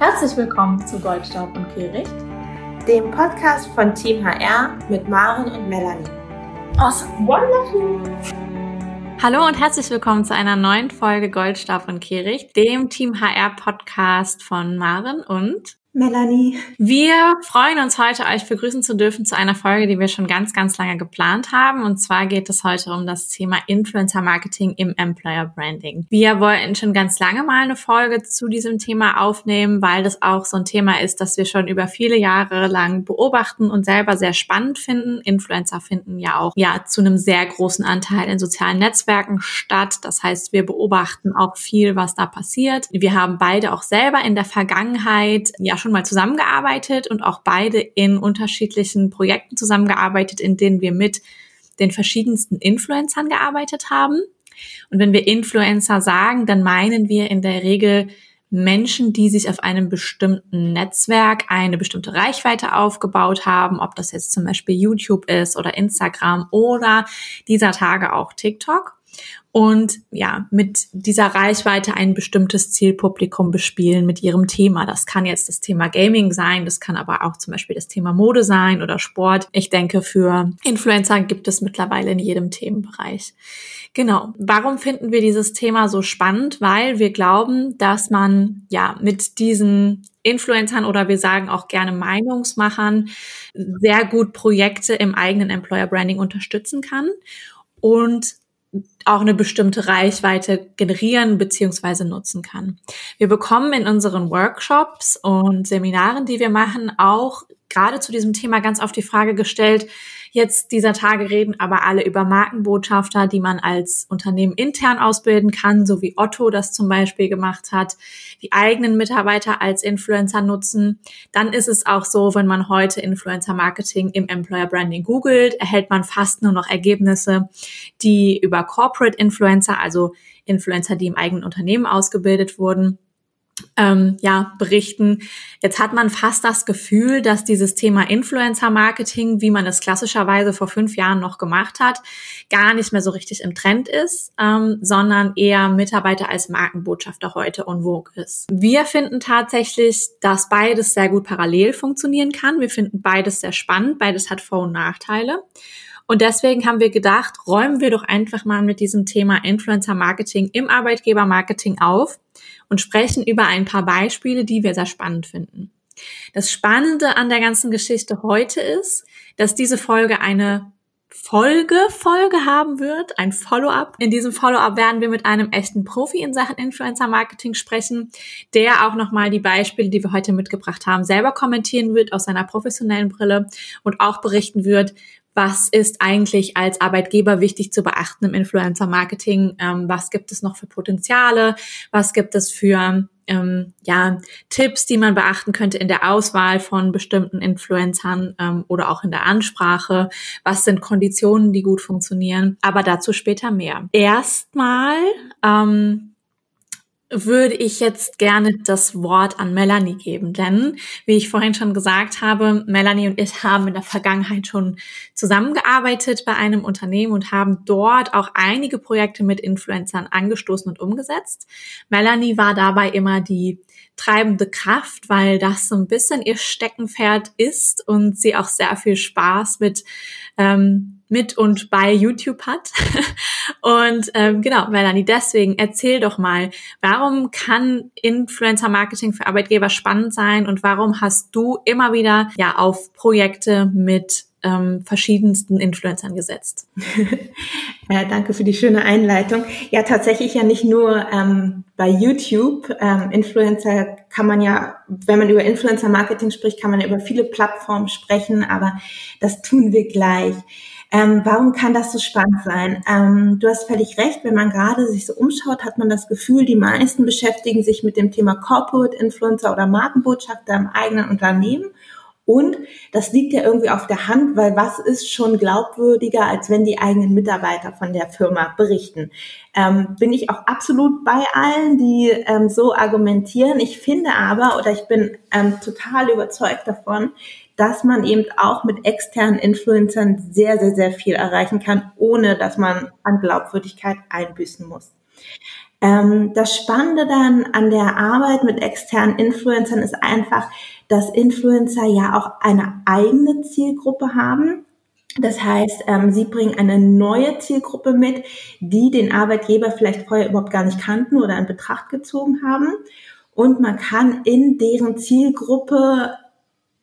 Herzlich willkommen zu Goldstaub und Kehricht, dem Podcast von Team HR mit Maren und Melanie. Awesome, wonderful! Hallo und herzlich willkommen zu einer neuen Folge Goldstab und Kehricht, dem Team HR Podcast von Maren und Melanie. Wir freuen uns heute, euch begrüßen zu dürfen zu einer Folge, die wir schon ganz, ganz lange geplant haben. Und zwar geht es heute um das Thema Influencer Marketing im Employer Branding. Wir wollten schon ganz lange mal eine Folge zu diesem Thema aufnehmen, weil das auch so ein Thema ist, das wir schon über viele Jahre lang beobachten und selber sehr spannend finden. Influencer finden ja auch ja zu einem sehr großen Anteil in sozialen Netzwerken statt. Das heißt, wir beobachten auch viel, was da passiert. Wir haben beide auch selber in der Vergangenheit ja schon mal zusammengearbeitet und auch beide in unterschiedlichen Projekten zusammengearbeitet, in denen wir mit den verschiedensten Influencern gearbeitet haben. Und wenn wir Influencer sagen, dann meinen wir in der Regel Menschen, die sich auf einem bestimmten Netzwerk eine bestimmte Reichweite aufgebaut haben, ob das jetzt zum Beispiel YouTube ist oder Instagram oder dieser Tage auch TikTok und ja, mit dieser Reichweite ein bestimmtes Zielpublikum bespielen mit ihrem Thema. Das kann jetzt das Thema Gaming sein, das kann aber auch zum Beispiel das Thema Mode sein oder Sport. Ich denke, für Influencer gibt es mittlerweile in jedem Themenbereich. Genau. Warum finden wir dieses Thema so spannend? Weil wir glauben, dass man ja mit diesen Influencern oder wir sagen auch gerne Meinungsmachern sehr gut Projekte im eigenen Employer Branding unterstützen kann. Und auch eine bestimmte Reichweite generieren beziehungsweise nutzen kann. Wir bekommen in unseren Workshops und Seminaren, die wir machen, auch gerade zu diesem Thema ganz oft die Frage gestellt, Jetzt dieser Tage reden aber alle über Markenbotschafter, die man als Unternehmen intern ausbilden kann, so wie Otto das zum Beispiel gemacht hat, die eigenen Mitarbeiter als Influencer nutzen. Dann ist es auch so, wenn man heute Influencer Marketing im Employer Branding googelt, erhält man fast nur noch Ergebnisse, die über Corporate Influencer, also Influencer, die im eigenen Unternehmen ausgebildet wurden, ähm, ja, berichten. Jetzt hat man fast das Gefühl, dass dieses Thema Influencer-Marketing, wie man es klassischerweise vor fünf Jahren noch gemacht hat, gar nicht mehr so richtig im Trend ist, ähm, sondern eher Mitarbeiter als Markenbotschafter heute en vogue ist. Wir finden tatsächlich, dass beides sehr gut parallel funktionieren kann. Wir finden beides sehr spannend. Beides hat Vor- und Nachteile. Und deswegen haben wir gedacht, räumen wir doch einfach mal mit diesem Thema Influencer Marketing im Arbeitgebermarketing auf und sprechen über ein paar Beispiele, die wir sehr spannend finden. Das Spannende an der ganzen Geschichte heute ist, dass diese Folge eine Folge-Folge haben wird, ein Follow-up. In diesem Follow-up werden wir mit einem echten Profi in Sachen Influencer-Marketing sprechen, der auch nochmal die Beispiele, die wir heute mitgebracht haben, selber kommentieren wird aus seiner professionellen Brille und auch berichten wird, was ist eigentlich als Arbeitgeber wichtig zu beachten im Influencer-Marketing, ähm, was gibt es noch für Potenziale, was gibt es für ähm, ja, Tipps, die man beachten könnte in der Auswahl von bestimmten Influencern ähm, oder auch in der Ansprache, was sind Konditionen, die gut funktionieren, aber dazu später mehr. Erstmal ähm, würde ich jetzt gerne das Wort an Melanie geben, denn wie ich vorhin schon gesagt habe, Melanie und ich haben in der Vergangenheit schon zusammengearbeitet bei einem Unternehmen und haben dort auch einige Projekte mit Influencern angestoßen und umgesetzt. Melanie war dabei immer die treibende Kraft, weil das so ein bisschen ihr Steckenpferd ist und sie auch sehr viel Spaß mit ähm, mit und bei YouTube hat. und ähm, genau, Melanie, deswegen erzähl doch mal, warum kann Influencer Marketing für Arbeitgeber spannend sein und warum hast du immer wieder ja auf Projekte mit ähm, verschiedensten Influencern gesetzt. ja, danke für die schöne Einleitung. Ja, tatsächlich ja nicht nur ähm, bei YouTube. Ähm, Influencer kann man ja, wenn man über Influencer-Marketing spricht, kann man über viele Plattformen sprechen, aber das tun wir gleich. Ähm, warum kann das so spannend sein? Ähm, du hast völlig recht, wenn man gerade sich so umschaut, hat man das Gefühl, die meisten beschäftigen sich mit dem Thema Corporate Influencer oder Markenbotschafter im eigenen Unternehmen und das liegt ja irgendwie auf der Hand, weil was ist schon glaubwürdiger, als wenn die eigenen Mitarbeiter von der Firma berichten? Ähm, bin ich auch absolut bei allen, die ähm, so argumentieren. Ich finde aber, oder ich bin ähm, total überzeugt davon, dass man eben auch mit externen Influencern sehr, sehr, sehr viel erreichen kann, ohne dass man an Glaubwürdigkeit einbüßen muss. Ähm, das Spannende dann an der Arbeit mit externen Influencern ist einfach, dass Influencer ja auch eine eigene Zielgruppe haben. Das heißt, ähm, sie bringen eine neue Zielgruppe mit, die den Arbeitgeber vielleicht vorher überhaupt gar nicht kannten oder in Betracht gezogen haben. Und man kann in deren Zielgruppe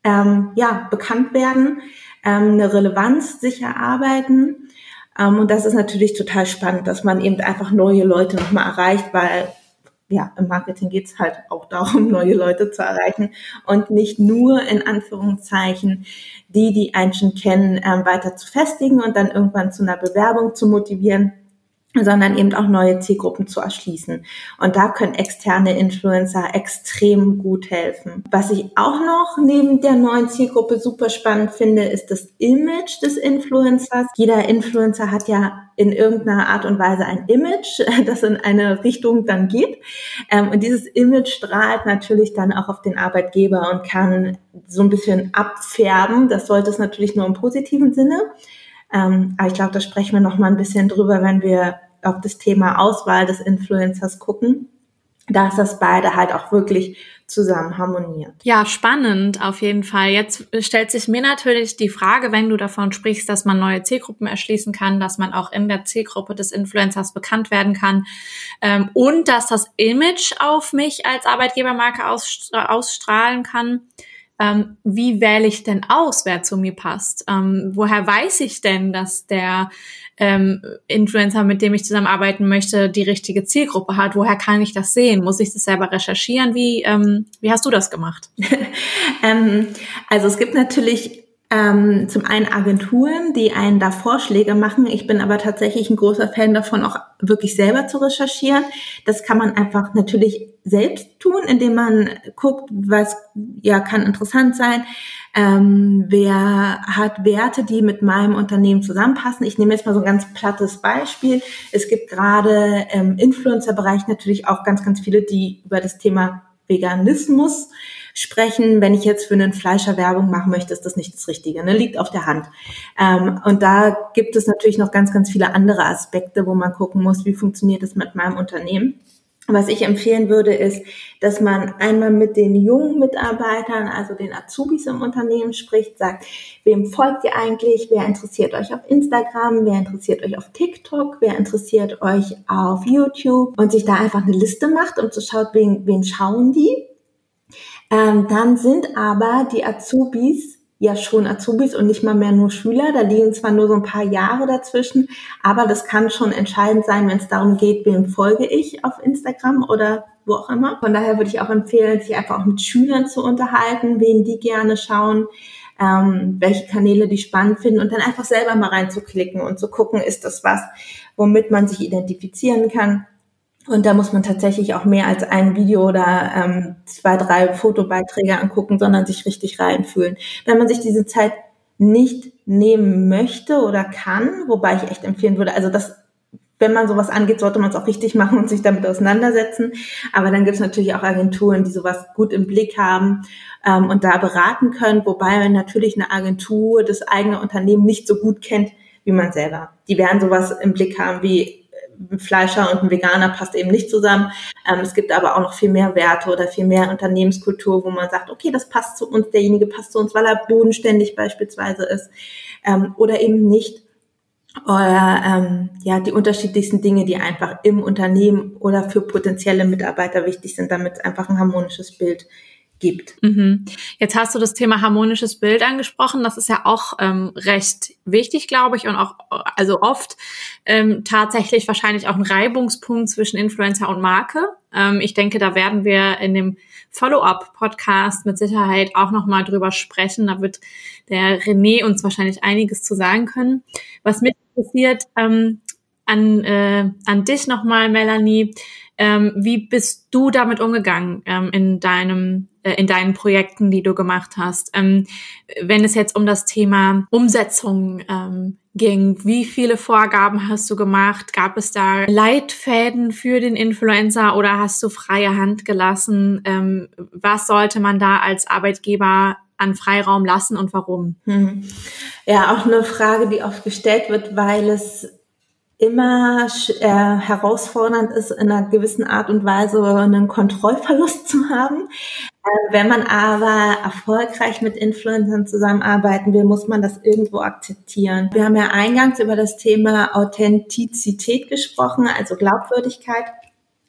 ähm, ja bekannt werden, ähm, eine Relevanz sich erarbeiten. Ähm, und das ist natürlich total spannend, dass man eben einfach neue Leute nochmal erreicht, weil ja, im Marketing geht's halt auch darum, neue Leute zu erreichen und nicht nur in Anführungszeichen die, die einen schon kennen, ähm, weiter zu festigen und dann irgendwann zu einer Bewerbung zu motivieren, sondern eben auch neue Zielgruppen zu erschließen. Und da können externe Influencer extrem gut helfen. Was ich auch noch neben der neuen Zielgruppe super spannend finde, ist das Image des Influencers. Jeder Influencer hat ja in irgendeiner Art und Weise ein Image, das in eine Richtung dann geht. Ähm, und dieses Image strahlt natürlich dann auch auf den Arbeitgeber und kann so ein bisschen abfärben. Das sollte es natürlich nur im positiven Sinne. Ähm, aber ich glaube, da sprechen wir noch mal ein bisschen drüber, wenn wir auf das Thema Auswahl des Influencers gucken, dass das beide halt auch wirklich zusammen harmoniert. Ja, spannend auf jeden Fall. Jetzt stellt sich mir natürlich die Frage, wenn du davon sprichst, dass man neue Zielgruppen erschließen kann, dass man auch in der Zielgruppe des Influencers bekannt werden kann ähm, und dass das Image auf mich als Arbeitgebermarke ausstrahlen kann. Ähm, wie wähle ich denn aus, wer zu mir passt? Ähm, woher weiß ich denn, dass der ähm, Influencer, mit dem ich zusammenarbeiten möchte, die richtige Zielgruppe hat? Woher kann ich das sehen? Muss ich das selber recherchieren? Wie, ähm, wie hast du das gemacht? ähm, also es gibt natürlich ähm, zum einen Agenturen, die einen da Vorschläge machen. Ich bin aber tatsächlich ein großer Fan davon, auch wirklich selber zu recherchieren. Das kann man einfach natürlich selbst tun, indem man guckt, was ja kann interessant sein. Ähm, wer hat Werte, die mit meinem Unternehmen zusammenpassen? Ich nehme jetzt mal so ein ganz plattes Beispiel. Es gibt gerade im Influencer-Bereich natürlich auch ganz, ganz viele, die über das Thema Veganismus sprechen. Wenn ich jetzt für einen Fleischer Werbung machen möchte, ist das nicht das Richtige. Ne? Liegt auf der Hand. Ähm, und da gibt es natürlich noch ganz, ganz viele andere Aspekte, wo man gucken muss, wie funktioniert es mit meinem Unternehmen. Was ich empfehlen würde, ist, dass man einmal mit den jungen Mitarbeitern, also den Azubis im Unternehmen spricht, sagt, wem folgt ihr eigentlich? Wer interessiert euch auf Instagram? Wer interessiert euch auf TikTok? Wer interessiert euch auf YouTube? Und sich da einfach eine Liste macht, um zu schauen, wen, wen schauen die? Ähm, dann sind aber die Azubis ja schon Azubis und nicht mal mehr nur Schüler. Da liegen zwar nur so ein paar Jahre dazwischen, aber das kann schon entscheidend sein, wenn es darum geht, wem folge ich auf Instagram oder wo auch immer. Von daher würde ich auch empfehlen, sich einfach auch mit Schülern zu unterhalten, wen die gerne schauen, ähm, welche Kanäle die spannend finden und dann einfach selber mal reinzuklicken und zu gucken, ist das was, womit man sich identifizieren kann und da muss man tatsächlich auch mehr als ein Video oder ähm, zwei, drei Fotobeiträge angucken, sondern sich richtig reinfühlen. Wenn man sich diese Zeit nicht nehmen möchte oder kann, wobei ich echt empfehlen würde, also das, wenn man sowas angeht, sollte man es auch richtig machen und sich damit auseinandersetzen. Aber dann gibt es natürlich auch Agenturen, die sowas gut im Blick haben ähm, und da beraten können, wobei natürlich eine Agentur das eigene Unternehmen nicht so gut kennt wie man selber. Die werden sowas im Blick haben wie ein Fleischer und ein Veganer passt eben nicht zusammen. Ähm, es gibt aber auch noch viel mehr Werte oder viel mehr Unternehmenskultur, wo man sagt, okay, das passt zu uns, derjenige passt zu uns, weil er bodenständig beispielsweise ist ähm, oder eben nicht. Oder ähm, ja, die unterschiedlichsten Dinge, die einfach im Unternehmen oder für potenzielle Mitarbeiter wichtig sind, damit es einfach ein harmonisches Bild gibt. Mhm. Jetzt hast du das Thema harmonisches Bild angesprochen. Das ist ja auch ähm, recht wichtig, glaube ich, und auch also oft ähm, tatsächlich wahrscheinlich auch ein Reibungspunkt zwischen Influencer und Marke. Ähm, ich denke, da werden wir in dem Follow-up-Podcast mit Sicherheit auch noch mal drüber sprechen. Da wird der René uns wahrscheinlich einiges zu sagen können. Was mich interessiert ähm, an äh, an dich noch mal, Melanie. Ähm, wie bist du damit umgegangen ähm, in deinem äh, in deinen Projekten, die du gemacht hast. Ähm, wenn es jetzt um das Thema Umsetzung ähm, ging, wie viele Vorgaben hast du gemacht? Gab es da Leitfäden für den Influencer oder hast du freie Hand gelassen? Ähm, was sollte man da als Arbeitgeber an Freiraum lassen und warum? Hm. Ja, auch eine Frage, die oft gestellt wird, weil es immer äh, herausfordernd ist, in einer gewissen Art und Weise einen Kontrollverlust zu haben. Äh, wenn man aber erfolgreich mit Influencern zusammenarbeiten will, muss man das irgendwo akzeptieren. Wir haben ja eingangs über das Thema Authentizität gesprochen, also Glaubwürdigkeit.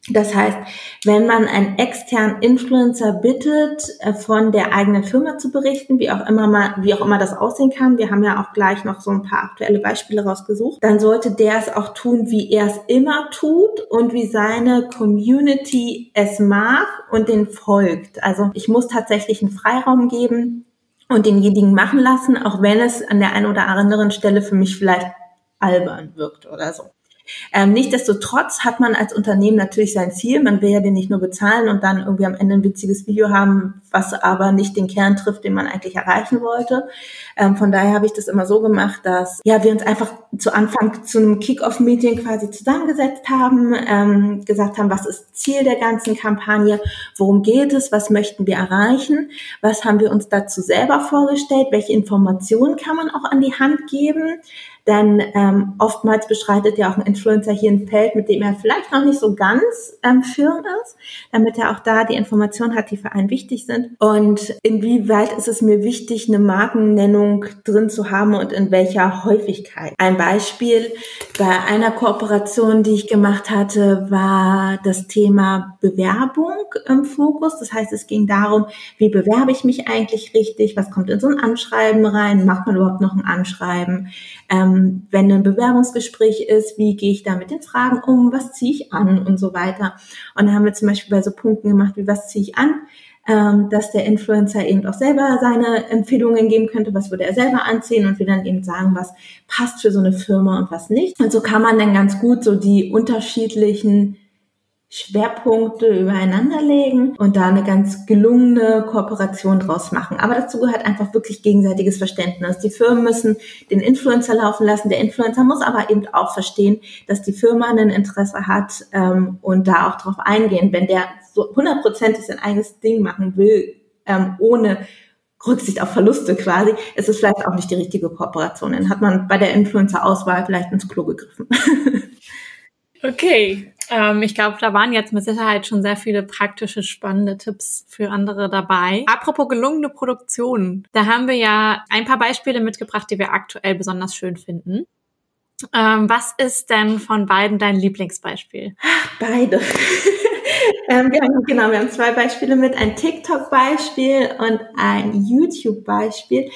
Das heißt, wenn man einen externen Influencer bittet, äh, von der eigenen Firma zu berichten, wie auch immer mal, wie auch immer das aussehen kann, wir haben ja auch gleich noch so ein paar aktuelle Beispiele rausgesucht, dann sollte der es auch tun, wie er es immer tut und wie seine Community es mag und den folgt. Also ich muss tatsächlich einen Freiraum geben und denjenigen machen lassen, auch wenn es an der einen oder anderen Stelle für mich vielleicht albern wirkt oder so. Ähm, Nichtsdestotrotz hat man als Unternehmen natürlich sein Ziel. Man will ja den nicht nur bezahlen und dann irgendwie am Ende ein witziges Video haben, was aber nicht den Kern trifft, den man eigentlich erreichen wollte. Ähm, von daher habe ich das immer so gemacht, dass ja wir uns einfach zu Anfang zu einem Kick-off-Meeting quasi zusammengesetzt haben, ähm, gesagt haben, was ist Ziel der ganzen Kampagne, worum geht es, was möchten wir erreichen, was haben wir uns dazu selber vorgestellt, welche Informationen kann man auch an die Hand geben denn ähm, oftmals beschreitet ja auch ein Influencer hier ein Feld, mit dem er vielleicht noch nicht so ganz ähm, firm ist, damit er auch da die Informationen hat, die für einen wichtig sind. Und inwieweit ist es mir wichtig, eine Markennennung drin zu haben und in welcher Häufigkeit? Ein Beispiel bei einer Kooperation, die ich gemacht hatte, war das Thema Bewerbung im Fokus. Das heißt, es ging darum, wie bewerbe ich mich eigentlich richtig? Was kommt in so ein Anschreiben rein? Macht man überhaupt noch ein Anschreiben? Ähm, wenn ein Bewerbungsgespräch ist, wie gehe ich da mit den Fragen um, was ziehe ich an? Und so weiter. Und da haben wir zum Beispiel bei so Punkten gemacht, wie was ziehe ich an, ähm, dass der Influencer eben auch selber seine Empfehlungen geben könnte, was würde er selber anziehen? Und wir dann eben sagen, was passt für so eine Firma und was nicht. Und so kann man dann ganz gut so die unterschiedlichen Schwerpunkte übereinander legen und da eine ganz gelungene Kooperation draus machen. Aber dazu gehört einfach wirklich gegenseitiges Verständnis. Die Firmen müssen den Influencer laufen lassen. Der Influencer muss aber eben auch verstehen, dass die Firma ein Interesse hat ähm, und da auch drauf eingehen. Wenn der so hundertprozentig sein eigenes Ding machen will, ähm, ohne Rücksicht auf Verluste quasi, ist es vielleicht auch nicht die richtige Kooperation. Dann hat man bei der Influencer-Auswahl vielleicht ins Klo gegriffen. Okay, ähm, ich glaube, da waren jetzt mit Sicherheit schon sehr viele praktische, spannende Tipps für andere dabei. Apropos gelungene Produktionen, da haben wir ja ein paar Beispiele mitgebracht, die wir aktuell besonders schön finden. Ähm, was ist denn von beiden dein Lieblingsbeispiel? Beide. ähm, wir haben, genau, wir haben zwei Beispiele mit, ein TikTok-Beispiel und ein YouTube-Beispiel.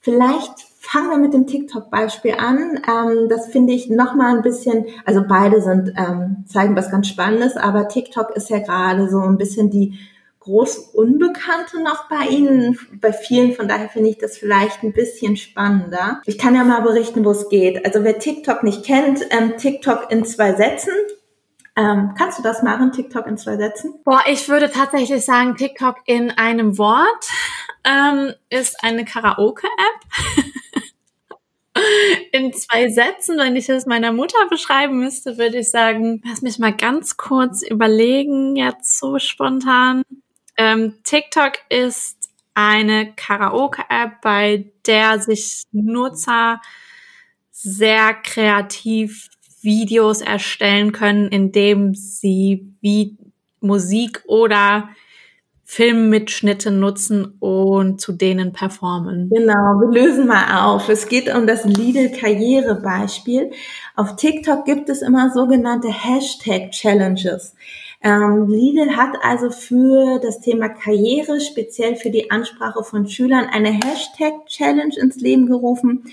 Vielleicht fangen wir mit dem TikTok-Beispiel an. Ähm, das finde ich nochmal ein bisschen, also beide sind, ähm, zeigen was ganz Spannendes, aber TikTok ist ja gerade so ein bisschen die groß Unbekannte noch bei Ihnen, bei vielen, von daher finde ich das vielleicht ein bisschen spannender. Ich kann ja mal berichten, wo es geht. Also wer TikTok nicht kennt, ähm, TikTok in zwei Sätzen. Ähm, kannst du das machen, TikTok in zwei Sätzen? Boah, ich würde tatsächlich sagen, TikTok in einem Wort ähm, ist eine Karaoke-App. in zwei Sätzen, wenn ich das meiner Mutter beschreiben müsste, würde ich sagen, lass mich mal ganz kurz überlegen, jetzt so spontan. Ähm, TikTok ist eine Karaoke-App, bei der sich Nutzer sehr kreativ Videos erstellen können, indem sie wie Musik oder Filmmitschnitte nutzen und zu denen performen. Genau, wir lösen mal auf. Es geht um das Lidl-Karriere-Beispiel. Auf TikTok gibt es immer sogenannte Hashtag-Challenges. Ähm, Lidl hat also für das Thema Karriere, speziell für die Ansprache von Schülern, eine Hashtag-Challenge ins Leben gerufen.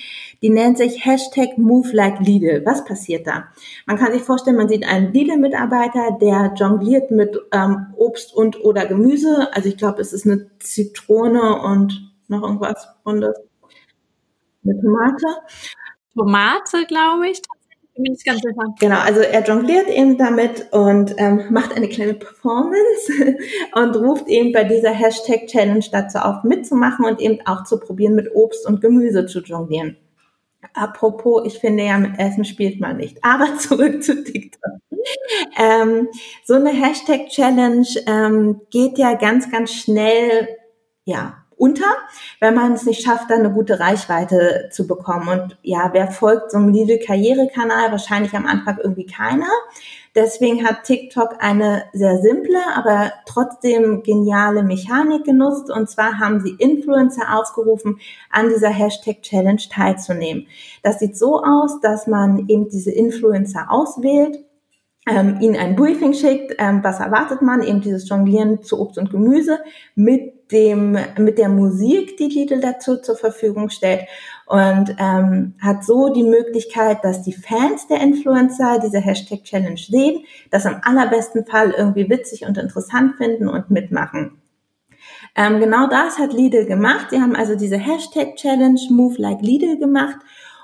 Die nennt sich Hashtag Move Like Lidl. Was passiert da? Man kann sich vorstellen, man sieht einen Lidl-Mitarbeiter, der jongliert mit ähm, Obst und oder Gemüse. Also ich glaube, es ist eine Zitrone und noch irgendwas Rundes. Eine Tomate. Tomate, glaube ich ich ganz sicher. Genau, also er jongliert eben damit und ähm, macht eine kleine Performance und ruft eben bei dieser Hashtag-Challenge dazu auf, mitzumachen und eben auch zu probieren, mit Obst und Gemüse zu jonglieren. Apropos, ich finde ja, mit Essen spielt man nicht. Aber zurück zu TikTok. Ähm, so eine Hashtag-Challenge ähm, geht ja ganz, ganz schnell, ja, unter, wenn man es nicht schafft, dann eine gute Reichweite zu bekommen. Und ja, wer folgt so einem Lidl-Karrierekanal? Wahrscheinlich am Anfang irgendwie keiner. Deswegen hat TikTok eine sehr simple, aber trotzdem geniale Mechanik genutzt. Und zwar haben sie Influencer aufgerufen, an dieser Hashtag Challenge teilzunehmen. Das sieht so aus, dass man eben diese Influencer auswählt ähm, ihnen ein Briefing schickt, ähm, was erwartet man, eben dieses Jonglieren zu Obst und Gemüse mit dem, mit der Musik, die Lidl dazu zur Verfügung stellt und ähm, hat so die Möglichkeit, dass die Fans der Influencer diese Hashtag Challenge sehen, das am allerbesten Fall irgendwie witzig und interessant finden und mitmachen. Ähm, genau das hat Lidl gemacht. Sie haben also diese Hashtag Challenge Move Like Lidl gemacht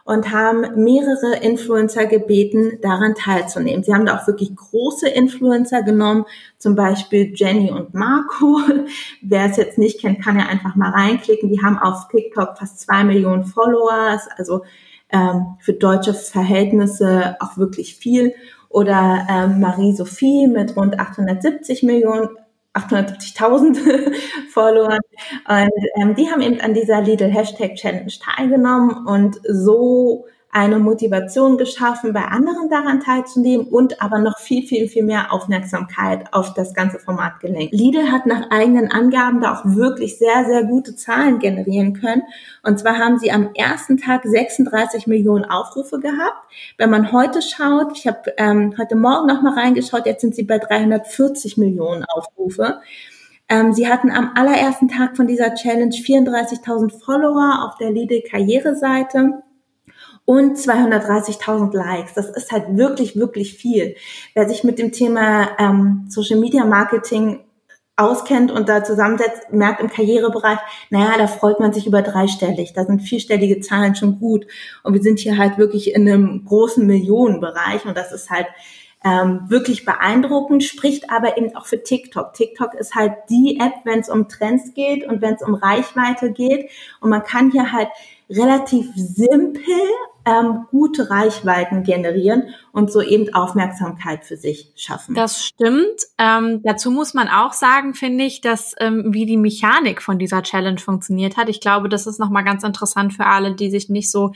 und haben mehrere Influencer gebeten, daran teilzunehmen. Sie haben da auch wirklich große Influencer genommen, zum Beispiel Jenny und Marco. Wer es jetzt nicht kennt, kann ja einfach mal reinklicken. Die haben auf TikTok fast zwei Millionen Followers, also ähm, für deutsche Verhältnisse auch wirklich viel. Oder ähm, Marie-Sophie mit rund 870 Millionen 870.000 Followern. Und ähm, die haben eben an dieser Lidl Hashtag Challenge teilgenommen und so eine Motivation geschaffen, bei anderen daran teilzunehmen und aber noch viel, viel, viel mehr Aufmerksamkeit auf das ganze Format gelenkt. Lidl hat nach eigenen Angaben da auch wirklich sehr, sehr gute Zahlen generieren können. Und zwar haben sie am ersten Tag 36 Millionen Aufrufe gehabt. Wenn man heute schaut, ich habe ähm, heute Morgen noch mal reingeschaut, jetzt sind sie bei 340 Millionen Aufrufe. Ähm, sie hatten am allerersten Tag von dieser Challenge 34.000 Follower auf der Lidl Karriereseite und 230.000 Likes. Das ist halt wirklich, wirklich viel. Wer sich mit dem Thema ähm, Social Media Marketing auskennt und da zusammensetzt, merkt im Karrierebereich, naja, da freut man sich über dreistellig. Da sind vierstellige Zahlen schon gut. Und wir sind hier halt wirklich in einem großen Millionenbereich und das ist halt ähm, wirklich beeindruckend, spricht aber eben auch für TikTok. TikTok ist halt die App, wenn es um Trends geht und wenn es um Reichweite geht. Und man kann hier halt relativ simpel ähm, gute Reichweiten generieren und so eben Aufmerksamkeit für sich schaffen. Das stimmt. Ähm, dazu muss man auch sagen, finde ich, dass ähm, wie die Mechanik von dieser Challenge funktioniert hat. Ich glaube, das ist nochmal ganz interessant für alle, die sich nicht so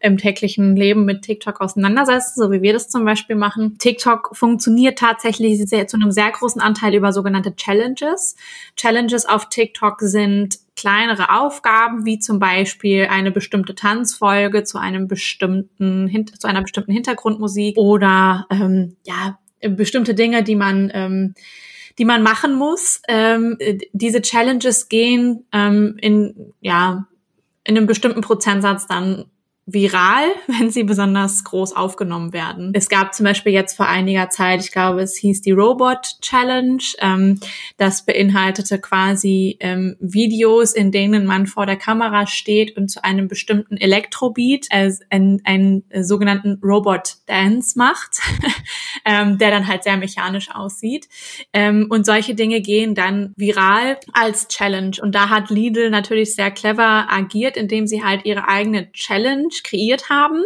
im täglichen Leben mit TikTok auseinandersetzen, so wie wir das zum Beispiel machen. TikTok funktioniert tatsächlich sehr, zu einem sehr großen Anteil über sogenannte Challenges. Challenges auf TikTok sind kleinere Aufgaben, wie zum Beispiel eine bestimmte Tanzfolge zu einem bestimmten, zu einer bestimmten Hintergrundmusik oder ähm, ja, bestimmte Dinge, die man ähm, die man machen muss. Ähm, diese Challenges gehen ähm, in ja in einem bestimmten Prozentsatz dann viral, wenn sie besonders groß aufgenommen werden. Es gab zum Beispiel jetzt vor einiger Zeit, ich glaube, es hieß die Robot Challenge. Ähm, das beinhaltete quasi ähm, Videos, in denen man vor der Kamera steht und zu einem bestimmten Elektrobeat äh, einen, sogenannten Robot Dance macht, ähm, der dann halt sehr mechanisch aussieht. Ähm, und solche Dinge gehen dann viral als Challenge. Und da hat Lidl natürlich sehr clever agiert, indem sie halt ihre eigene Challenge kreiert haben.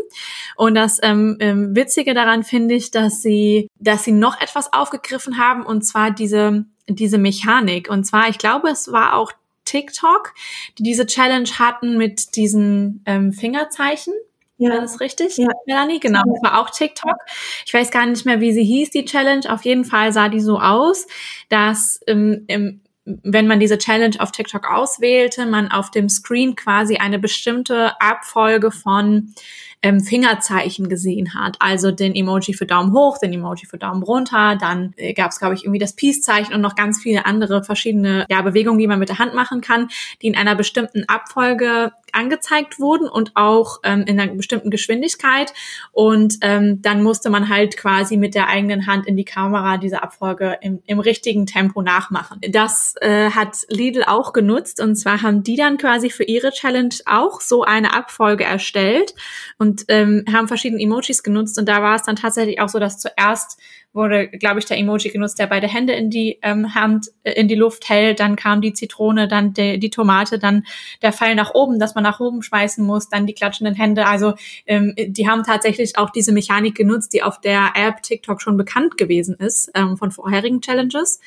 Und das ähm, ähm, Witzige daran finde ich, dass sie, dass sie noch etwas aufgegriffen haben, und zwar diese, diese Mechanik. Und zwar, ich glaube, es war auch TikTok, die diese Challenge hatten mit diesen ähm, Fingerzeichen. Ja. War das richtig? Ja. Melanie, genau. Das war auch TikTok. Ich weiß gar nicht mehr, wie sie hieß, die Challenge. Auf jeden Fall sah die so aus, dass ähm, im wenn man diese Challenge auf TikTok auswählte, man auf dem Screen quasi eine bestimmte Abfolge von ähm, Fingerzeichen gesehen hat. Also den Emoji für Daumen hoch, den Emoji für Daumen runter, dann äh, gab es, glaube ich, irgendwie das Peace-Zeichen und noch ganz viele andere verschiedene ja, Bewegungen, die man mit der Hand machen kann, die in einer bestimmten Abfolge angezeigt wurden und auch ähm, in einer bestimmten Geschwindigkeit. Und ähm, dann musste man halt quasi mit der eigenen Hand in die Kamera diese Abfolge im, im richtigen Tempo nachmachen. Das äh, hat Lidl auch genutzt und zwar haben die dann quasi für ihre Challenge auch so eine Abfolge erstellt und ähm, haben verschiedene Emojis genutzt und da war es dann tatsächlich auch so, dass zuerst wurde, glaube ich, der Emoji genutzt, der beide Hände in die ähm, Hand, äh, in die Luft hält. Dann kam die Zitrone, dann de, die Tomate, dann der Pfeil nach oben, dass man nach oben schmeißen muss, dann die klatschenden Hände. Also ähm, die haben tatsächlich auch diese Mechanik genutzt, die auf der App TikTok schon bekannt gewesen ist ähm, von vorherigen Challenges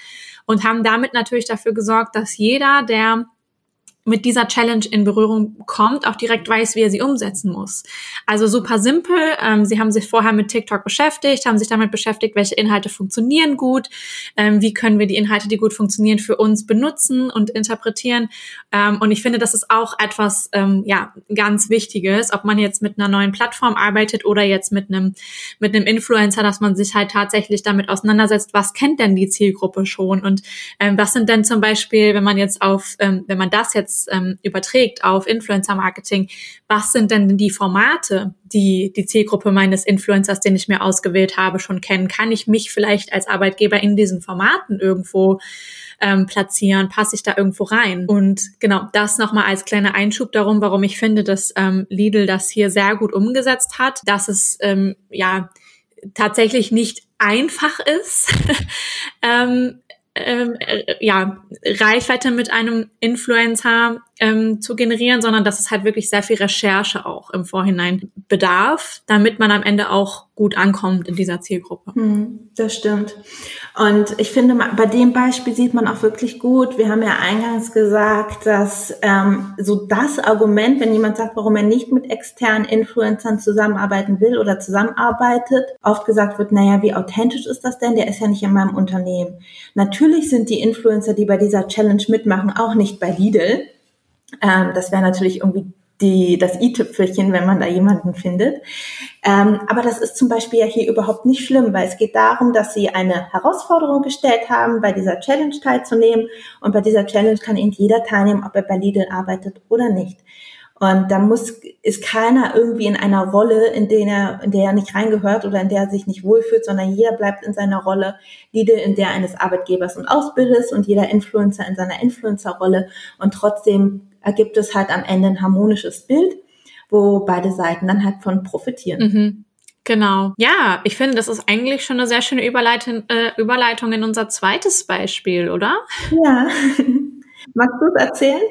und haben damit natürlich dafür gesorgt, dass jeder, der mit dieser Challenge in Berührung kommt, auch direkt weiß, wie er sie umsetzen muss. Also super simpel. Ähm, sie haben sich vorher mit TikTok beschäftigt, haben sich damit beschäftigt, welche Inhalte funktionieren gut, ähm, wie können wir die Inhalte, die gut funktionieren, für uns benutzen und interpretieren. Ähm, und ich finde, das ist auch etwas ähm, ja ganz Wichtiges, ob man jetzt mit einer neuen Plattform arbeitet oder jetzt mit einem mit einem Influencer, dass man sich halt tatsächlich damit auseinandersetzt, was kennt denn die Zielgruppe schon und ähm, was sind denn zum Beispiel, wenn man jetzt auf, ähm, wenn man das jetzt jetzt ähm, überträgt auf Influencer-Marketing, was sind denn die Formate, die die Zielgruppe meines Influencers, den ich mir ausgewählt habe, schon kennen? Kann ich mich vielleicht als Arbeitgeber in diesen Formaten irgendwo ähm, platzieren? Passe ich da irgendwo rein? Und genau, das nochmal als kleiner Einschub darum, warum ich finde, dass ähm, Lidl das hier sehr gut umgesetzt hat, dass es ähm, ja tatsächlich nicht einfach ist, ähm, ähm, äh, ja, Reichweite mit einem Influencer ähm, zu generieren, sondern dass es halt wirklich sehr viel Recherche auch im Vorhinein bedarf, damit man am Ende auch gut ankommt in dieser Zielgruppe. Hm, das stimmt. Und ich finde, bei dem Beispiel sieht man auch wirklich gut, wir haben ja eingangs gesagt, dass ähm, so das Argument, wenn jemand sagt, warum er nicht mit externen Influencern zusammenarbeiten will oder zusammenarbeitet, oft gesagt wird, naja, wie authentisch ist das denn? Der ist ja nicht in meinem Unternehmen. Natürlich sind die Influencer, die bei dieser Challenge mitmachen, auch nicht bei Lidl. Ähm, das wäre natürlich irgendwie die, das i-Tüpfelchen, wenn man da jemanden findet. Ähm, aber das ist zum Beispiel ja hier überhaupt nicht schlimm, weil es geht darum, dass sie eine Herausforderung gestellt haben, bei dieser Challenge teilzunehmen. Und bei dieser Challenge kann eben jeder teilnehmen, ob er bei Lidl arbeitet oder nicht. Und da muss, ist keiner irgendwie in einer Rolle, in der er, in der er nicht reingehört oder in der er sich nicht wohlfühlt, sondern jeder bleibt in seiner Rolle, Lidl in der eines Arbeitgebers und Ausbilders und jeder Influencer in seiner Influencer-Rolle. Und trotzdem ergibt es halt am Ende ein harmonisches Bild, wo beide Seiten dann halt von profitieren. Mhm. Genau. Ja, ich finde, das ist eigentlich schon eine sehr schöne Überleitung, äh, Überleitung in unser zweites Beispiel, oder? Ja. Magst du es erzählen?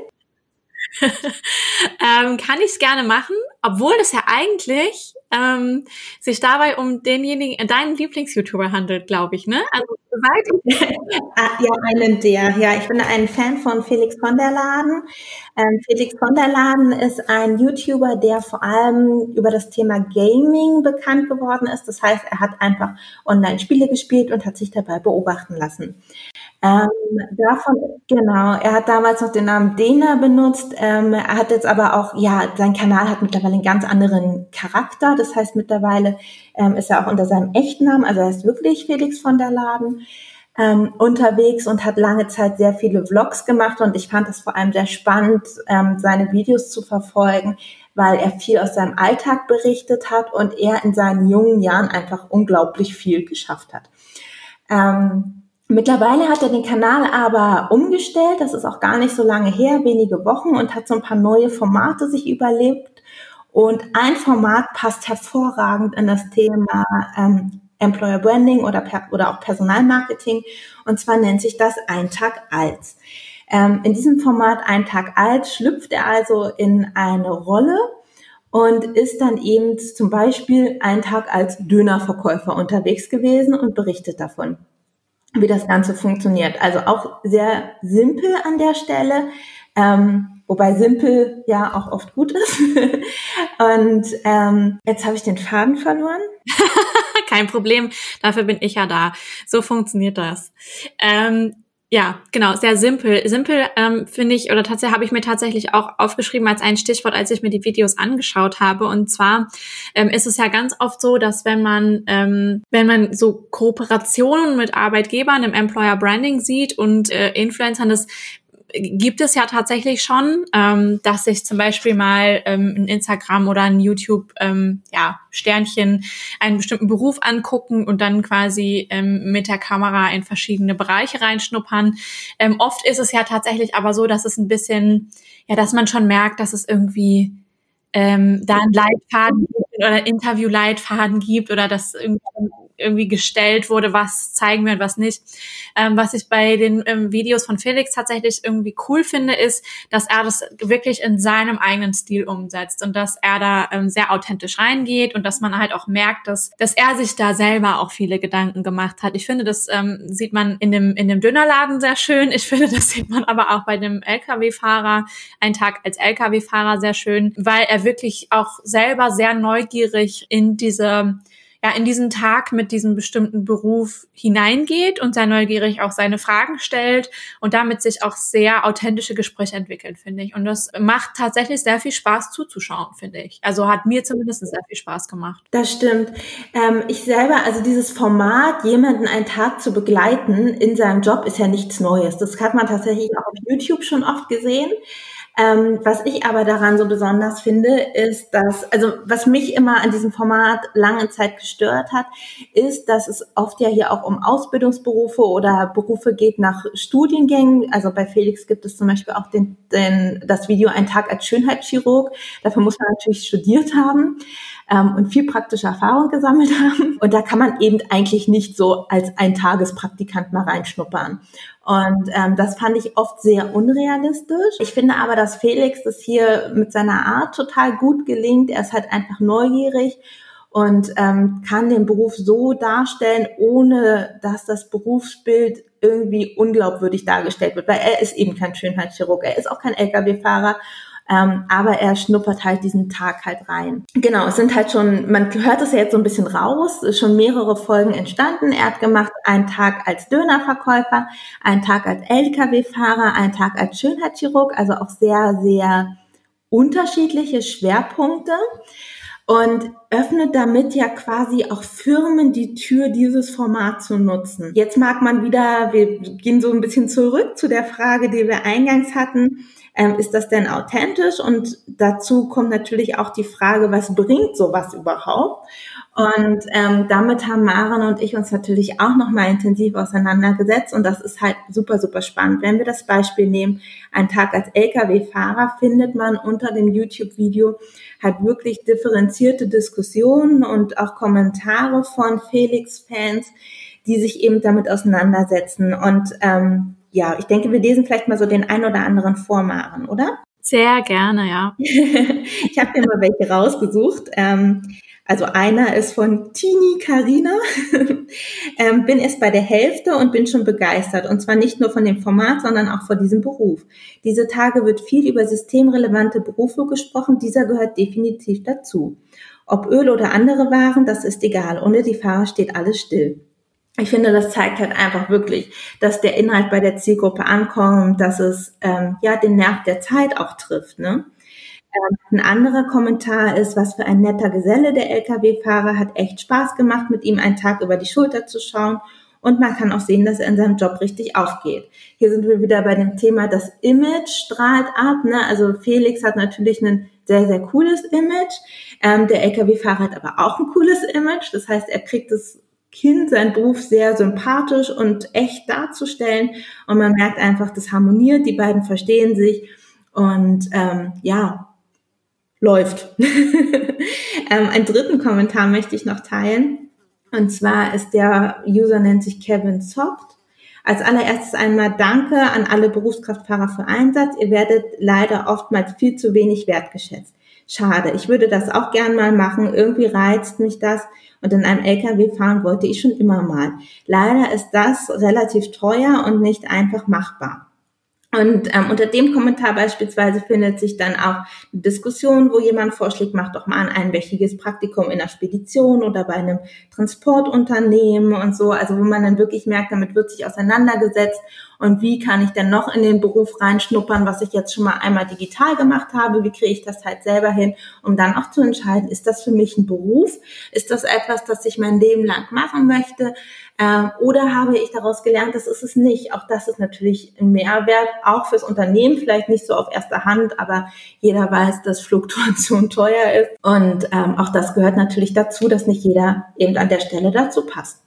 ähm, kann ich es gerne machen, obwohl es ja eigentlich ähm, sich dabei um denjenigen, äh, deinen Lieblings-YouTuber handelt, glaube ich, ne? Also seit ah, ja, einen der. Ja, ich bin ein Fan von Felix von der Laden. Ähm, Felix von der Laden ist ein YouTuber, der vor allem über das Thema Gaming bekannt geworden ist. Das heißt, er hat einfach Online-Spiele gespielt und hat sich dabei beobachten lassen. Ähm, davon, genau, er hat damals noch den Namen Dena benutzt. Ähm, er hat jetzt aber auch, ja, sein Kanal hat mittlerweile einen ganz anderen Charakter. Das heißt, mittlerweile ähm, ist er auch unter seinem echten Namen, also er ist wirklich Felix von der Laden, ähm, unterwegs und hat lange Zeit sehr viele Vlogs gemacht. Und ich fand es vor allem sehr spannend, ähm, seine Videos zu verfolgen, weil er viel aus seinem Alltag berichtet hat und er in seinen jungen Jahren einfach unglaublich viel geschafft hat. Ähm, Mittlerweile hat er den Kanal aber umgestellt, das ist auch gar nicht so lange her, wenige Wochen und hat so ein paar neue Formate sich überlebt. Und ein Format passt hervorragend in das Thema ähm, Employer Branding oder, oder auch Personalmarketing. Und zwar nennt sich das Ein Tag als. Ähm, in diesem Format Ein Tag als schlüpft er also in eine Rolle und ist dann eben zum Beispiel einen Tag als Dönerverkäufer unterwegs gewesen und berichtet davon wie das Ganze funktioniert. Also auch sehr simpel an der Stelle, ähm, wobei simpel ja auch oft gut ist. Und ähm, jetzt habe ich den Faden verloren. Kein Problem, dafür bin ich ja da. So funktioniert das. Ähm, ja, genau, sehr simpel. Simpel ähm, finde ich, oder tatsächlich habe ich mir tatsächlich auch aufgeschrieben als ein Stichwort, als ich mir die Videos angeschaut habe. Und zwar ähm, ist es ja ganz oft so, dass wenn man, ähm, wenn man so Kooperationen mit Arbeitgebern im Employer Branding sieht und äh, Influencern, das gibt es ja tatsächlich schon, ähm, dass sich zum Beispiel mal ähm, ein Instagram oder ein YouTube ähm, ja, Sternchen einen bestimmten Beruf angucken und dann quasi ähm, mit der Kamera in verschiedene Bereiche reinschnuppern. Ähm, oft ist es ja tatsächlich aber so, dass es ein bisschen, ja, dass man schon merkt, dass es irgendwie ähm, da einen Leitfaden gibt oder Interview-Leitfaden gibt oder dass irgendwie irgendwie gestellt wurde, was zeigen wir und was nicht. Ähm, was ich bei den ähm, Videos von Felix tatsächlich irgendwie cool finde, ist, dass er das wirklich in seinem eigenen Stil umsetzt und dass er da ähm, sehr authentisch reingeht und dass man halt auch merkt, dass, dass er sich da selber auch viele Gedanken gemacht hat. Ich finde, das ähm, sieht man in dem, in dem Dönerladen sehr schön. Ich finde, das sieht man aber auch bei dem Lkw-Fahrer, ein Tag als Lkw-Fahrer sehr schön, weil er wirklich auch selber sehr neugierig in diese ja in diesen Tag mit diesem bestimmten Beruf hineingeht und sehr neugierig auch seine Fragen stellt und damit sich auch sehr authentische Gespräche entwickeln, finde ich. Und das macht tatsächlich sehr viel Spaß zuzuschauen, finde ich. Also hat mir zumindest sehr viel Spaß gemacht. Das stimmt. Ähm, ich selber, also dieses Format, jemanden einen Tag zu begleiten in seinem Job, ist ja nichts Neues. Das hat man tatsächlich auch auf YouTube schon oft gesehen. Ähm, was ich aber daran so besonders finde, ist, dass, also was mich immer an diesem Format lange Zeit gestört hat, ist, dass es oft ja hier auch um Ausbildungsberufe oder Berufe geht nach Studiengängen. Also bei Felix gibt es zum Beispiel auch den, den, das Video Ein Tag als Schönheitschirurg. Dafür muss man natürlich studiert haben ähm, und viel praktische Erfahrung gesammelt haben. Und da kann man eben eigentlich nicht so als ein Tagespraktikant mal reinschnuppern. Und ähm, das fand ich oft sehr unrealistisch. Ich finde aber, dass Felix das hier mit seiner Art total gut gelingt. Er ist halt einfach neugierig und ähm, kann den Beruf so darstellen, ohne dass das Berufsbild irgendwie unglaubwürdig dargestellt wird, weil er ist eben kein Schönheitschirurg, er ist auch kein Lkw-Fahrer ähm, aber er schnuppert halt diesen Tag halt rein. Genau, es sind halt schon, man hört es ja jetzt so ein bisschen raus, ist schon mehrere Folgen entstanden. Er hat gemacht einen Tag als Dönerverkäufer, einen Tag als Lkw-Fahrer, einen Tag als Schönheitschirurg, also auch sehr, sehr unterschiedliche Schwerpunkte und öffnet damit ja quasi auch Firmen die Tür, dieses Format zu nutzen. Jetzt mag man wieder, wir gehen so ein bisschen zurück zu der Frage, die wir eingangs hatten, ähm, ist das denn authentisch? Und dazu kommt natürlich auch die Frage, was bringt sowas überhaupt? Und ähm, damit haben Maren und ich uns natürlich auch nochmal intensiv auseinandergesetzt und das ist halt super, super spannend. Wenn wir das Beispiel nehmen, ein Tag als Lkw-Fahrer, findet man unter dem YouTube-Video halt wirklich differenzierte Diskussionen und auch Kommentare von Felix-Fans, die sich eben damit auseinandersetzen. Und ähm, ja, ich denke, wir lesen vielleicht mal so den ein oder anderen Vormaren, oder? Sehr gerne, ja. ich habe mir mal welche rausgesucht. Ähm, also einer ist von Tini Karina. ähm, bin erst bei der Hälfte und bin schon begeistert. Und zwar nicht nur von dem Format, sondern auch vor diesem Beruf. Diese Tage wird viel über systemrelevante Berufe gesprochen. Dieser gehört definitiv dazu. Ob Öl oder andere Waren, das ist egal. Ohne die Fahrer steht alles still ich finde, das zeigt halt einfach wirklich, dass der Inhalt bei der Zielgruppe ankommt, dass es ähm, ja den Nerv der Zeit auch trifft. Ne? Ähm, ein anderer Kommentar ist, was für ein netter Geselle der Lkw-Fahrer hat echt Spaß gemacht, mit ihm einen Tag über die Schulter zu schauen. Und man kann auch sehen, dass er in seinem Job richtig aufgeht. Hier sind wir wieder bei dem Thema, das Image strahlt ab. Ne? Also Felix hat natürlich ein sehr, sehr cooles Image. Ähm, der Lkw-Fahrer hat aber auch ein cooles Image. Das heißt, er kriegt es Kind seinen Beruf sehr sympathisch und echt darzustellen. Und man merkt einfach, das harmoniert, die beiden verstehen sich und ähm, ja, läuft. ähm, einen dritten Kommentar möchte ich noch teilen. Und zwar ist der User nennt sich Kevin Soft. Als allererstes einmal Danke an alle Berufskraftfahrer für Einsatz. Ihr werdet leider oftmals viel zu wenig wertgeschätzt. Schade. Ich würde das auch gern mal machen. Irgendwie reizt mich das und in einem LKW fahren wollte ich schon immer mal. Leider ist das relativ teuer und nicht einfach machbar. Und ähm, unter dem Kommentar beispielsweise findet sich dann auch eine Diskussion, wo jemand vorschlägt, mach doch mal ein einwöchiges Praktikum in einer Spedition oder bei einem Transportunternehmen und so. Also wo man dann wirklich merkt, damit wird sich auseinandergesetzt und wie kann ich denn noch in den Beruf reinschnuppern, was ich jetzt schon mal einmal digital gemacht habe, wie kriege ich das halt selber hin, um dann auch zu entscheiden, ist das für mich ein Beruf, ist das etwas, das ich mein Leben lang machen möchte ähm, oder habe ich daraus gelernt, das ist es nicht. Auch das ist natürlich ein Mehrwert, auch fürs Unternehmen, vielleicht nicht so auf erster Hand, aber jeder weiß, dass Fluktuation teuer ist und ähm, auch das gehört natürlich dazu, dass nicht jeder eben an der Stelle dazu passt.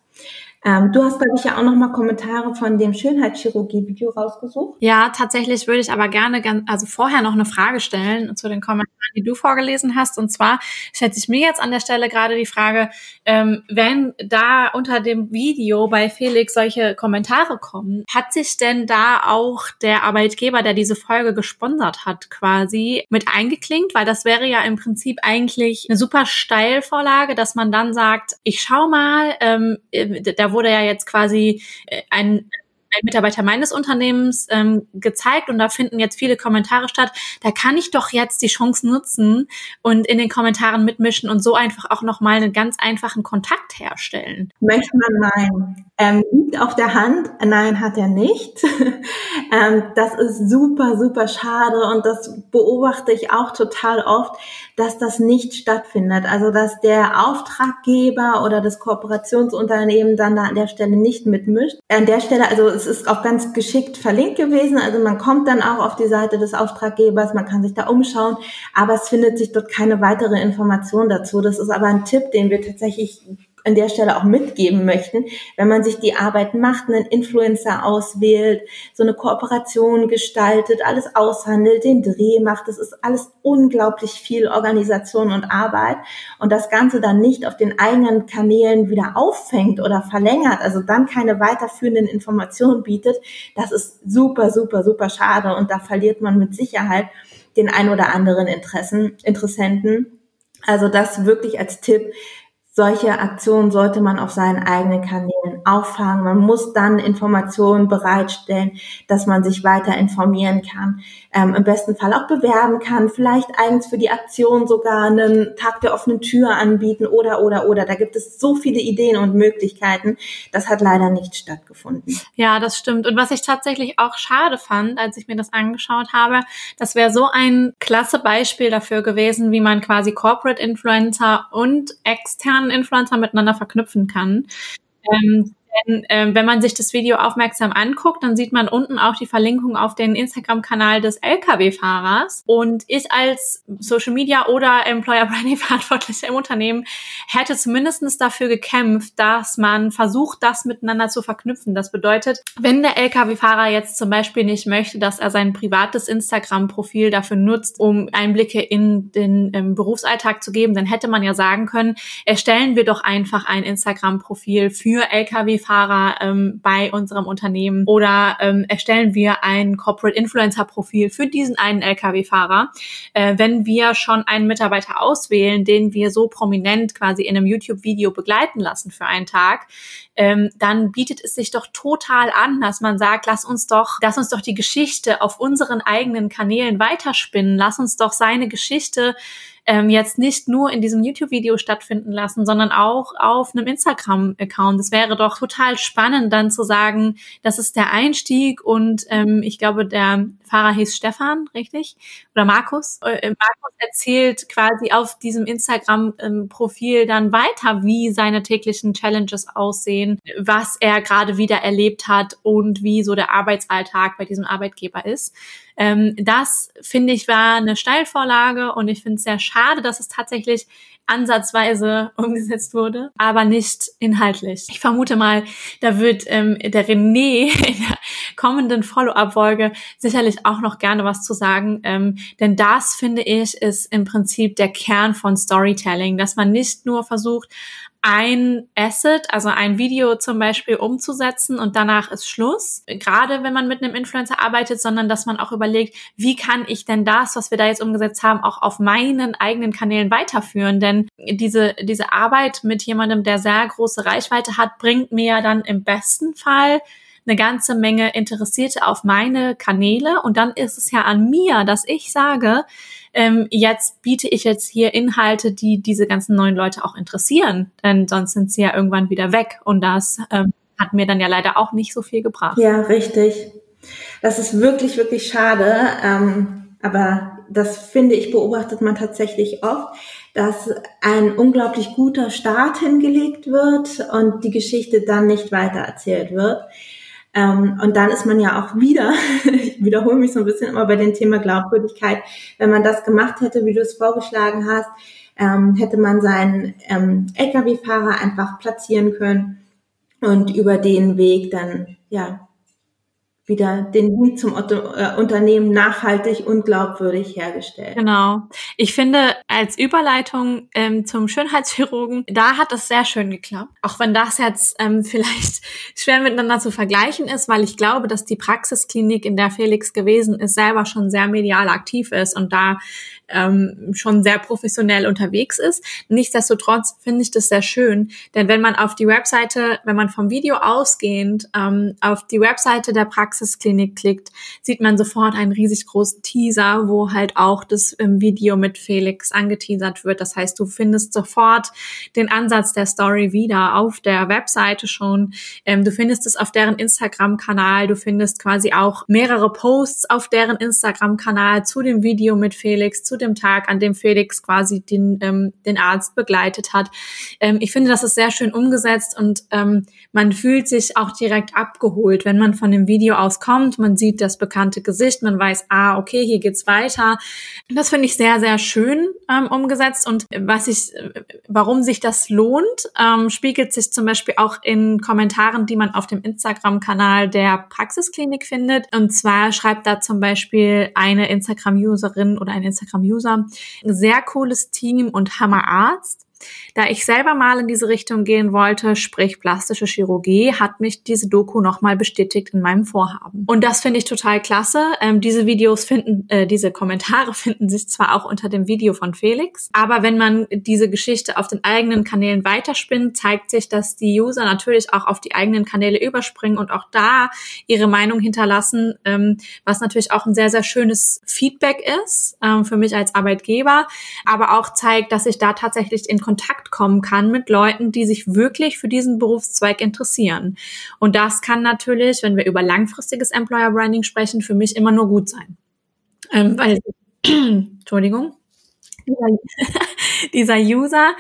Ähm, du hast, glaube ich, ja auch noch mal Kommentare von dem Schönheitschirurgie-Video rausgesucht. Ja, tatsächlich würde ich aber gerne ganz, also vorher noch eine Frage stellen zu den Kommentaren, die du vorgelesen hast. Und zwar stellt sich mir jetzt an der Stelle gerade die Frage, ähm, wenn da unter dem Video bei Felix solche Kommentare kommen, hat sich denn da auch der Arbeitgeber, der diese Folge gesponsert hat, quasi mit eingeklinkt? Weil das wäre ja im Prinzip eigentlich eine super Steilvorlage, dass man dann sagt, ich schau mal, ähm, äh, da wurde ja jetzt quasi äh, ein ein Mitarbeiter meines Unternehmens ähm, gezeigt und da finden jetzt viele Kommentare statt. Da kann ich doch jetzt die Chance nutzen und in den Kommentaren mitmischen und so einfach auch nochmal einen ganz einfachen Kontakt herstellen. Möchte man meinen. Ähm, liegt auf der Hand. Nein, hat er nicht. ähm, das ist super, super schade und das beobachte ich auch total oft, dass das nicht stattfindet. Also, dass der Auftraggeber oder das Kooperationsunternehmen dann da an der Stelle nicht mitmischt. An der Stelle, also es ist auch ganz geschickt verlinkt gewesen. Also man kommt dann auch auf die Seite des Auftraggebers, man kann sich da umschauen, aber es findet sich dort keine weitere Information dazu. Das ist aber ein Tipp, den wir tatsächlich an der Stelle auch mitgeben möchten, wenn man sich die Arbeit macht, einen Influencer auswählt, so eine Kooperation gestaltet, alles aushandelt, den Dreh macht, das ist alles unglaublich viel Organisation und Arbeit und das Ganze dann nicht auf den eigenen Kanälen wieder auffängt oder verlängert, also dann keine weiterführenden Informationen bietet, das ist super, super, super schade und da verliert man mit Sicherheit den ein oder anderen Interessen, Interessenten. Also das wirklich als Tipp, solche Aktionen sollte man auf seinen eigenen Kanälen auffangen. Man muss dann Informationen bereitstellen, dass man sich weiter informieren kann. Ähm, Im besten Fall auch bewerben kann, vielleicht eigens für die Aktion sogar einen Tag der offenen Tür anbieten oder, oder, oder. Da gibt es so viele Ideen und Möglichkeiten. Das hat leider nicht stattgefunden. Ja, das stimmt. Und was ich tatsächlich auch schade fand, als ich mir das angeschaut habe, das wäre so ein klasse Beispiel dafür gewesen, wie man quasi Corporate Influencer und externe externen Influencer miteinander verknüpfen kann. Ähm, denn äh, wenn man sich das Video aufmerksam anguckt, dann sieht man unten auch die Verlinkung auf den Instagram-Kanal des Lkw-Fahrers. Und ich als Social Media oder Employer Branding Verantwortlicher im Unternehmen hätte zumindestens dafür gekämpft, dass man versucht, das miteinander zu verknüpfen. Das bedeutet, wenn der Lkw-Fahrer jetzt zum Beispiel nicht möchte, dass er sein privates Instagram-Profil dafür nutzt, um Einblicke in den ähm, Berufsalltag zu geben, dann hätte man ja sagen können, erstellen wir doch einfach ein Instagram-Profil für Lkw Lkw-Fahrer ähm, bei unserem Unternehmen oder ähm, erstellen wir ein Corporate Influencer Profil für diesen einen Lkw-Fahrer. Äh, wenn wir schon einen Mitarbeiter auswählen, den wir so prominent quasi in einem YouTube-Video begleiten lassen für einen Tag, ähm, dann bietet es sich doch total an, dass man sagt, lass uns doch, lass uns doch die Geschichte auf unseren eigenen Kanälen weiterspinnen, lass uns doch seine Geschichte ähm, jetzt nicht nur in diesem YouTube-Video stattfinden lassen, sondern auch auf einem Instagram-Account. Es wäre doch total spannend, dann zu sagen, das ist der Einstieg und ähm, ich glaube, der Fahrer hieß Stefan, richtig? Oder Markus? Äh, Markus erzählt quasi auf diesem Instagram-Profil dann weiter, wie seine täglichen Challenges aussehen, was er gerade wieder erlebt hat und wie so der Arbeitsalltag bei diesem Arbeitgeber ist. Ähm, das finde ich war eine Steilvorlage und ich finde es sehr schade, dass es tatsächlich ansatzweise umgesetzt wurde, aber nicht inhaltlich. Ich vermute mal, da wird ähm, der René in der kommenden Follow-up-Folge sicherlich auch noch gerne was zu sagen, ähm, denn das finde ich ist im Prinzip der Kern von Storytelling, dass man nicht nur versucht, ein Asset, also ein Video zum Beispiel umzusetzen und danach ist Schluss, gerade wenn man mit einem Influencer arbeitet, sondern dass man auch überlegt, wie kann ich denn das, was wir da jetzt umgesetzt haben, auch auf meinen eigenen Kanälen weiterführen? Denn diese, diese Arbeit mit jemandem, der sehr große Reichweite hat, bringt mir ja dann im besten Fall eine ganze Menge Interessierte auf meine Kanäle und dann ist es ja an mir, dass ich sage, ähm, jetzt biete ich jetzt hier Inhalte, die diese ganzen neuen Leute auch interessieren, denn sonst sind sie ja irgendwann wieder weg und das ähm, hat mir dann ja leider auch nicht so viel gebracht. Ja, richtig. Das ist wirklich, wirklich schade, ähm, aber das finde ich beobachtet man tatsächlich oft, dass ein unglaublich guter Start hingelegt wird und die Geschichte dann nicht weiter erzählt wird. Ähm, und dann ist man ja auch wieder, ich wiederhole mich so ein bisschen immer bei dem Thema Glaubwürdigkeit, wenn man das gemacht hätte, wie du es vorgeschlagen hast, ähm, hätte man seinen ähm, Lkw-Fahrer einfach platzieren können und über den Weg dann, ja, wieder den Link zum äh, Unternehmen nachhaltig und glaubwürdig hergestellt. Genau. Ich finde, als Überleitung ähm, zum Schönheitschirurgen, da hat es sehr schön geklappt. Auch wenn das jetzt ähm, vielleicht schwer miteinander zu vergleichen ist, weil ich glaube, dass die Praxisklinik, in der Felix gewesen ist, selber schon sehr medial aktiv ist und da ähm, schon sehr professionell unterwegs ist. Nichtsdestotrotz finde ich das sehr schön, denn wenn man auf die Webseite, wenn man vom Video ausgehend ähm, auf die Webseite der Praxisklinik klickt, sieht man sofort einen riesig großen Teaser, wo halt auch das ähm, Video mit Felix angeteasert wird. Das heißt, du findest sofort den Ansatz der Story wieder auf der Webseite schon. Ähm, du findest es auf deren Instagram-Kanal. Du findest quasi auch mehrere Posts auf deren Instagram-Kanal zu dem Video mit Felix, zu dem Tag, an dem Felix quasi den, ähm, den Arzt begleitet hat. Ähm, ich finde, das ist sehr schön umgesetzt und ähm, man fühlt sich auch direkt abgeholt, wenn man von dem Video aus kommt. Man sieht das bekannte Gesicht, man weiß, ah, okay, hier geht's weiter. Das finde ich sehr, sehr schön ähm, umgesetzt und was ich, warum sich das lohnt, ähm, spiegelt sich zum Beispiel auch in Kommentaren, die man auf dem Instagram-Kanal der Praxisklinik findet. Und zwar schreibt da zum Beispiel eine Instagram-Userin oder ein Instagram User. Sehr cooles Team und Hammerarzt. Da ich selber mal in diese Richtung gehen wollte, sprich plastische Chirurgie, hat mich diese Doku nochmal bestätigt in meinem Vorhaben. Und das finde ich total klasse. Ähm, diese Videos finden, äh, diese Kommentare finden sich zwar auch unter dem Video von Felix, aber wenn man diese Geschichte auf den eigenen Kanälen weiterspinnt, zeigt sich, dass die User natürlich auch auf die eigenen Kanäle überspringen und auch da ihre Meinung hinterlassen, ähm, was natürlich auch ein sehr, sehr schönes Feedback ist ähm, für mich als Arbeitgeber, aber auch zeigt, dass ich da tatsächlich in Kontakt Kontakt kommen kann mit Leuten, die sich wirklich für diesen Berufszweig interessieren. Und das kann natürlich, wenn wir über langfristiges Employer Branding sprechen, für mich immer nur gut sein. Ähm, weil, Entschuldigung, dieser User,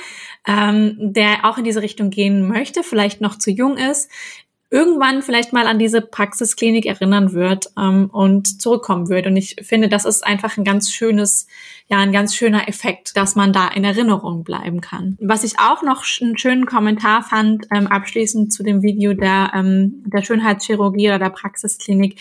ähm, der auch in diese Richtung gehen möchte, vielleicht noch zu jung ist, irgendwann vielleicht mal an diese Praxisklinik erinnern wird ähm, und zurückkommen wird. Und ich finde, das ist einfach ein ganz schönes ja ein ganz schöner Effekt, dass man da in Erinnerung bleiben kann. Was ich auch noch einen schönen Kommentar fand, ähm, abschließend zu dem Video der, ähm, der Schönheitschirurgie oder der Praxisklinik,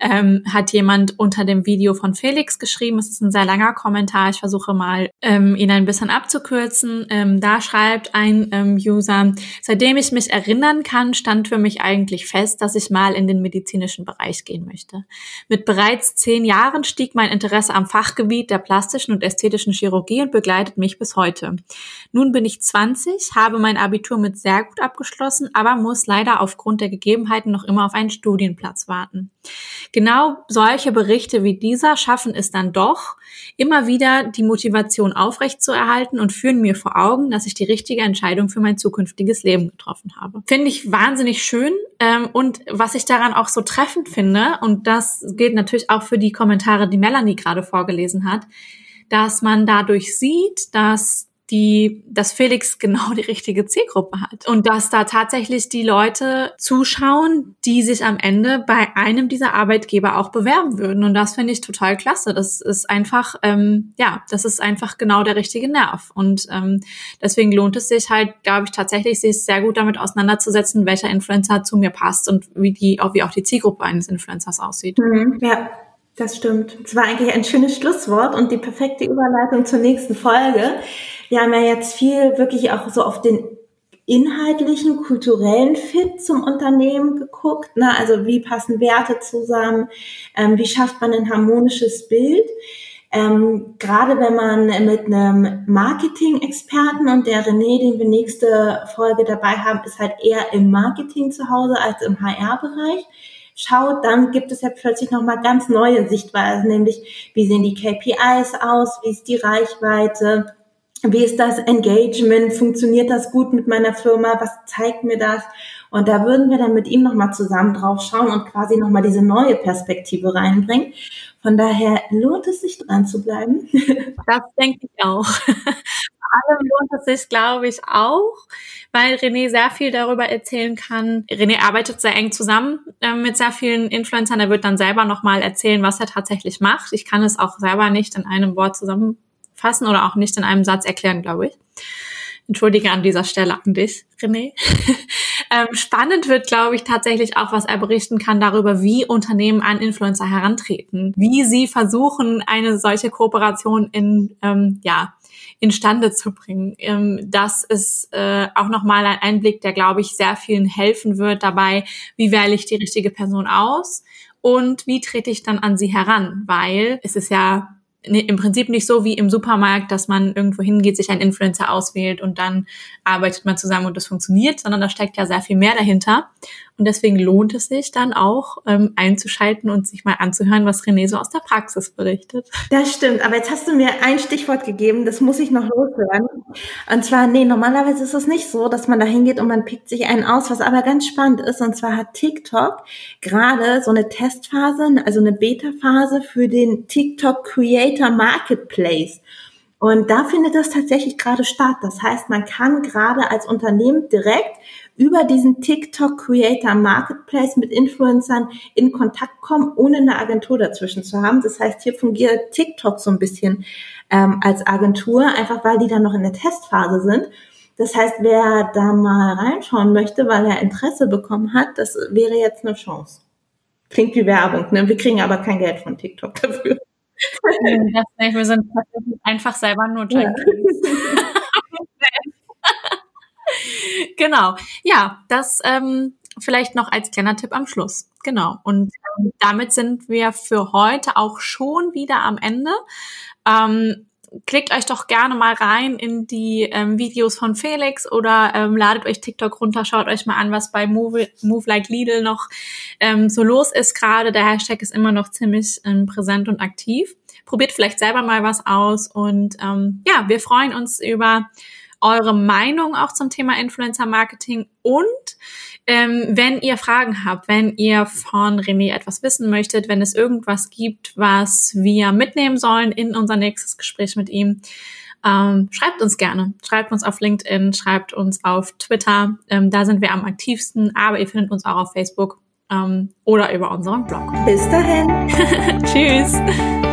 ähm, hat jemand unter dem Video von Felix geschrieben. Es ist ein sehr langer Kommentar. Ich versuche mal, ähm, ihn ein bisschen abzukürzen. Ähm, da schreibt ein ähm, User, seitdem ich mich erinnern kann, stand für mich eigentlich fest, dass ich mal in den medizinischen Bereich gehen möchte. Mit bereits zehn Jahren stieg mein Interesse am Fachgebiet der plastischen plastischen und ästhetischen Chirurgie und begleitet mich bis heute. Nun bin ich 20, habe mein Abitur mit sehr gut abgeschlossen, aber muss leider aufgrund der Gegebenheiten noch immer auf einen Studienplatz warten. Genau solche Berichte wie dieser schaffen es dann doch, immer wieder die Motivation aufrechtzuerhalten und führen mir vor Augen, dass ich die richtige Entscheidung für mein zukünftiges Leben getroffen habe. Finde ich wahnsinnig schön ähm, und was ich daran auch so treffend finde, und das gilt natürlich auch für die Kommentare, die Melanie gerade vorgelesen hat, dass man dadurch sieht, dass die, dass Felix genau die richtige Zielgruppe hat und dass da tatsächlich die Leute zuschauen, die sich am Ende bei einem dieser Arbeitgeber auch bewerben würden. Und das finde ich total klasse. Das ist einfach, ähm, ja, das ist einfach genau der richtige Nerv. Und ähm, deswegen lohnt es sich halt, glaube ich, tatsächlich, sich sehr gut damit auseinanderzusetzen, welcher Influencer zu mir passt und wie die, auch wie auch die Zielgruppe eines Influencers aussieht. Mhm, ja. Das stimmt. Es war eigentlich ein schönes Schlusswort und die perfekte Überleitung zur nächsten Folge. Wir haben ja jetzt viel wirklich auch so auf den inhaltlichen, kulturellen Fit zum Unternehmen geguckt. Ne? Also wie passen Werte zusammen? Ähm, wie schafft man ein harmonisches Bild? Ähm, gerade wenn man mit einem Marketing-Experten und der René, den wir nächste Folge dabei haben, ist halt eher im Marketing zu Hause als im HR-Bereich schaut, dann gibt es ja plötzlich nochmal ganz neue Sichtweisen, nämlich wie sehen die KPIs aus, wie ist die Reichweite, wie ist das Engagement, funktioniert das gut mit meiner Firma, was zeigt mir das? Und da würden wir dann mit ihm nochmal zusammen drauf schauen und quasi nochmal diese neue Perspektive reinbringen. Von daher lohnt es sich dran zu bleiben. Das denke ich auch. allem lohnt es sich, glaube ich, auch, weil René sehr viel darüber erzählen kann. René arbeitet sehr eng zusammen äh, mit sehr vielen Influencern. Er wird dann selber nochmal erzählen, was er tatsächlich macht. Ich kann es auch selber nicht in einem Wort zusammenfassen oder auch nicht in einem Satz erklären, glaube ich. Entschuldige an dieser Stelle an dich, René. Ähm, spannend wird, glaube ich, tatsächlich auch, was er berichten kann darüber, wie Unternehmen an Influencer herantreten, wie sie versuchen, eine solche Kooperation in, ähm, ja, instande zu bringen. Ähm, das ist äh, auch nochmal ein Einblick, der, glaube ich, sehr vielen helfen wird dabei, wie wähle ich die richtige Person aus und wie trete ich dann an sie heran, weil es ist ja im Prinzip nicht so wie im Supermarkt, dass man irgendwo hingeht, sich einen Influencer auswählt und dann arbeitet man zusammen und das funktioniert, sondern da steckt ja sehr viel mehr dahinter. Und deswegen lohnt es sich dann auch ähm, einzuschalten und sich mal anzuhören, was René so aus der Praxis berichtet. Das stimmt, aber jetzt hast du mir ein Stichwort gegeben, das muss ich noch loshören. Und zwar, nee, normalerweise ist es nicht so, dass man da hingeht und man pickt sich einen aus, was aber ganz spannend ist. Und zwar hat TikTok gerade so eine Testphase, also eine Beta-Phase für den TikTok Creator Marketplace. Und da findet das tatsächlich gerade statt. Das heißt, man kann gerade als Unternehmen direkt über diesen TikTok Creator Marketplace mit Influencern in Kontakt kommen, ohne eine Agentur dazwischen zu haben. Das heißt, hier fungiert TikTok so ein bisschen ähm, als Agentur, einfach weil die dann noch in der Testphase sind. Das heißt, wer da mal reinschauen möchte, weil er Interesse bekommen hat, das wäre jetzt eine Chance. Klingt wie Werbung, ne? Wir kriegen aber kein Geld von TikTok dafür. Das nicht, wir sind einfach selber nur Junkies. Ja. genau. Ja, das ähm, vielleicht noch als kleiner Tipp am Schluss. Genau. Und ähm, damit sind wir für heute auch schon wieder am Ende. Ähm, klickt euch doch gerne mal rein in die ähm, Videos von Felix oder ähm, ladet euch TikTok runter, schaut euch mal an, was bei Move, Move Like Lidl noch ähm, so los ist gerade. Der Hashtag ist immer noch ziemlich ähm, präsent und aktiv. Probiert vielleicht selber mal was aus und ähm, ja, wir freuen uns über eure Meinung auch zum Thema Influencer Marketing und ähm, wenn ihr Fragen habt, wenn ihr von René etwas wissen möchtet, wenn es irgendwas gibt, was wir mitnehmen sollen in unser nächstes Gespräch mit ihm, ähm, schreibt uns gerne. Schreibt uns auf LinkedIn, schreibt uns auf Twitter. Ähm, da sind wir am aktivsten, aber ihr findet uns auch auf Facebook ähm, oder über unseren Blog. Bis dahin. Tschüss.